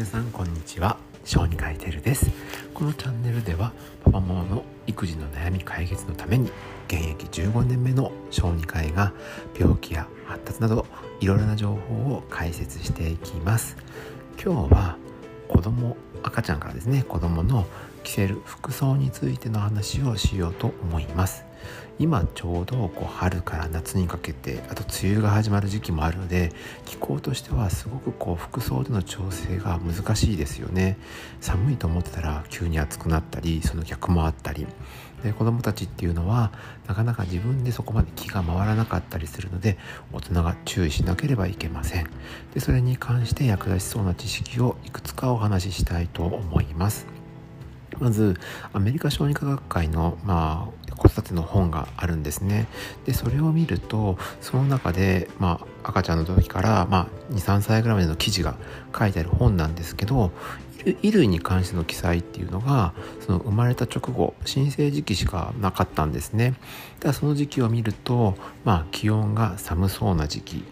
皆さんこんにちは。小児科医テルです。このチャンネルではパパママの育児の悩み解決のために現役15年目の小児科医が病気や発達などいろいろな情報を解説していきます。今日は子供赤ちゃんからですね子供の着せる服装についての話をしようと思います。今ちょうどこう春から夏にかけてあと梅雨が始まる時期もあるので気候としてはすごくこう服装での調整が難しいですよね。寒いと思ってたら急に暑くなったりその逆もあったり。で子どもたちっていうのはなかなか自分でそこまで気が回らなかったりするので大人が注意しなければいけません。でそれに関して役立ちそうな知識をいくつかお話ししたいと思います。まずアメリカ小児科学会の、まあ、子育ての本があるんですね。でそれを見るとその中で、まあ、赤ちゃんの時から、まあ、23歳ぐらいまでの記事が書いてある本なんですけど衣類に関しての記載っていうのがその生まれた直後新生時期しかなかったんですね。だその時期を見ると、まあ、気温が寒そうな時期。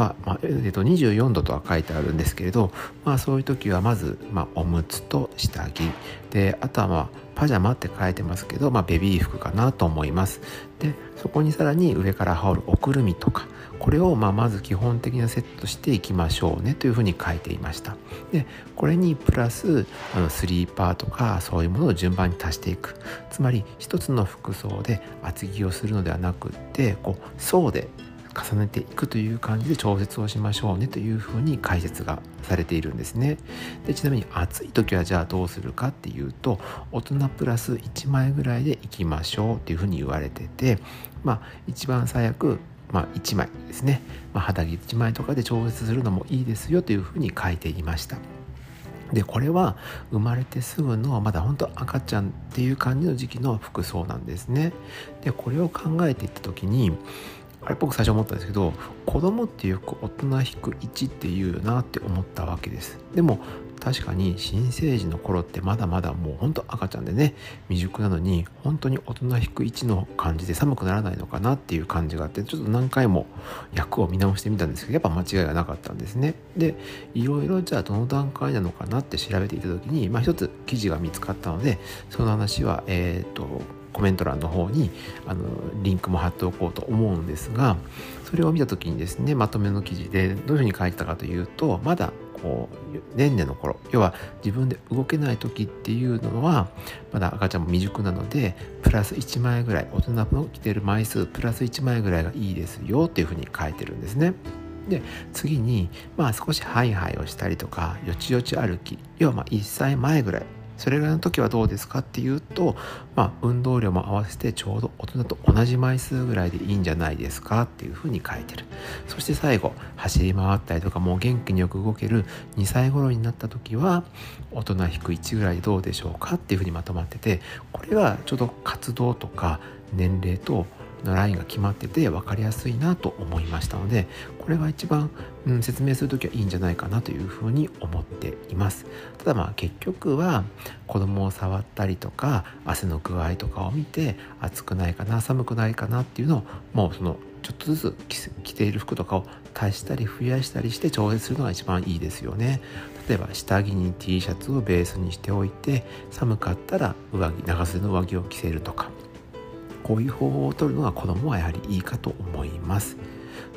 は、まあえっと、24度とは書いてあるんですけれど、まあ、そういう時はまず、まあ、おむつと下着。であとはまあパジャマって書いてますけど、まあ、ベビー服かなと思います。でそこにさらに上から羽織るおくるみとかこれをまあまず基本的なセットしていきましょうねというふうに書いていました。でこれにプラスあのスリーパーとかそういうものを順番に足していく。つまり一つの服装で厚着をするのではなくってこう層で重ねていくという感じで調節をしましょうねというふうに解説がされているんですね。でちなみに暑い時はじゃあどうするかっていうと大人プラス1枚ぐらいでいきましょうっていうふうに言われててまあ一番最悪まあ、1枚ですね、まあ、肌着1枚とかで調節するのもいいですよというふうに書いていました。でこれは生まれてすぐのまだ本当赤ちゃんっていう感じの時期の服装なんですね。でこれを考えていった時にあれ僕最初思ったんですけど子供ってよく大人引く1っていうなって思ったわけです。でも確かに新生児の頃ってまだまだもうほんと赤ちゃんでね未熟なのに本当に大人引く1の感じで寒くならないのかなっていう感じがあってちょっと何回も役を見直してみたんですけどやっぱ間違いがなかったんですね。でいろいろじゃあどの段階なのかなって調べていた時にまあ一つ記事が見つかったのでその話はえっ、ー、とコメント欄の方にあのリンクも貼っておこうと思うんですがそれを見た時にですねまとめの記事でどういうふうに書いてたかというとまだこう年々の頃要は自分で動けない時っていうのはまだ赤ちゃんも未熟なのでプラス1枚ぐらい大人の着てる枚数プラス1枚ぐらいがいいですよっていうふうに書いてるんですね。で次にまあ少しハイハイをしたりとかよちよち歩き要はま1歳前ぐらいそれぐらいの時はどうですかっていうと、まあ、運動量も合わせてちょうど大人と同じ枚数ぐらいでいいんじゃないですかっていうふうに書いてる。そして最後走り回ったりとかもう元気によく動ける2歳頃になった時は大人引く1ぐらいでどうでしょうかっていうふうにまとまっててこれがちょうど活動とか年齢とのラインが決まってて分かりやすいなと思いましたのでこれが一番、うん、説明する時はいいんじゃないかなというふうに思っています。ただまあ結局は子供を触ったりとか汗の具合とかを見て暑くないかな寒くないかなっていうのをもうそのちょっとずつ着ている服とかを足したり増やしたりして調節するのが一番いいですよね。例えば下着に T シャツをベースにしておいて寒かったら上着長袖の上着を着せるとか。こういう方法を取るのが子どもはやはりいいかと思います。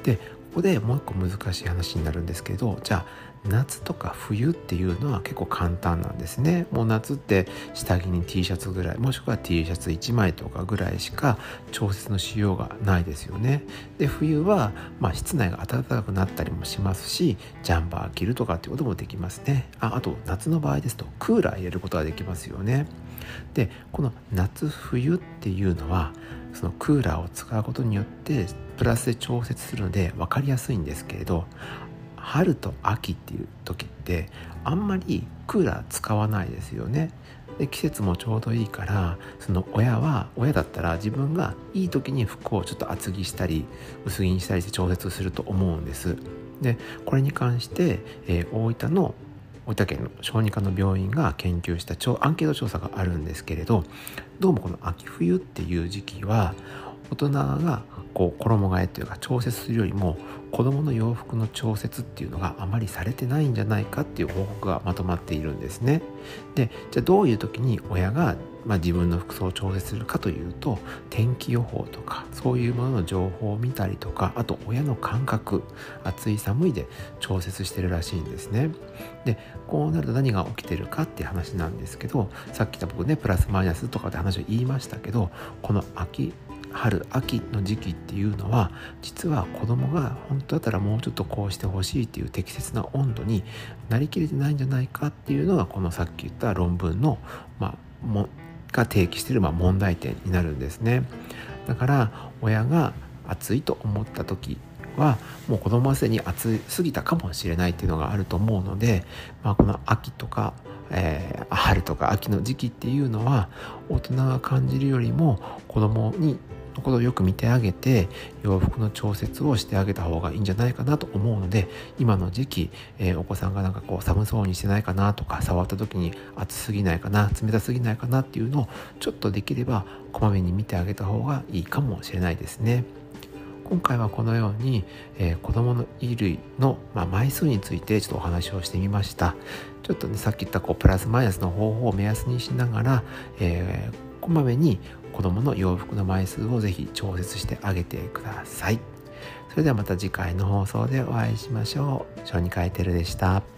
でここでもう一個難しい話になるんですけどじゃあ夏とか冬っていうのは結構簡単なんですね。もう夏って下着に T シャツぐらいもしくは T シャツ1枚とかぐらいしか調節のしようがないですよね。で冬はまあ室内が暖かくなったりもしますしジャンバー着るとかっていうこともできますね。ああと夏の場合ですとクーラー入れることができますよね。でこの夏冬っていうのはそのクーラーを使うことによってプラスで調節するので分かりやすいんですけれど春と秋っていう時ってあんまりクーラー使わないですよね。で季節もちょうどいいからその親は親だったら自分がいい時に服をちょっと厚着したり薄着にしたりして調節すると思うんです。でこれに関して、えー、大分の大分県の小児科の病院が研究したアンケート調査があるんですけれどどうもこの秋冬っていう時期は大人がこう衣替えというか調節するよりも子供の洋服の調節っていうのがあまりされてないんじゃないかっていう報告がまとまっているんですね。でじゃあどういう時に親がまあ、自分の服装を調節するかというと天気予報とかそういうものの情報を見たりとかあと親の感覚暑い寒いで調節してるらしいんですね。でこうなると何が起きてるかっていう話なんですけどさっき言った僕ねプラスマイナスとかって話を言いましたけどこの秋春秋の時期っていうのは実は子供が本当だったらもうちょっとこうしてほしいっていう適切な温度になりきれてないんじゃないかっていうのがこのさっき言った論文の、まあ、もが提起しているま問題点になるんですね。だから親が暑いと思った時はもう子供はすでに暑すぎたかもしれないっていうのがあると思うので、まあ、この秋とかえー、春とか秋の時期っていうのは大人が感じるよりも子供にのことをよく見てあげて洋服の調節をしてあげた方がいいんじゃないかなと思うので今の時期、えー、お子さんがなんかこう寒そうにしてないかなとか触った時に暑すぎないかな冷たすぎないかなっていうのをちょっとできればこまめに見てあげた方がいいかもしれないですね。今回はこのように、えー、子どもの衣類の、まあ、枚数についてちょっとお話をしてみましたちょっとねさっき言ったこうプラスマイナスの方法を目安にしながら、えー、こまめに子どもの洋服の枚数をぜひ調節してあげてください。それではまた次回の放送でお会いしましょう。小児科医テルでした。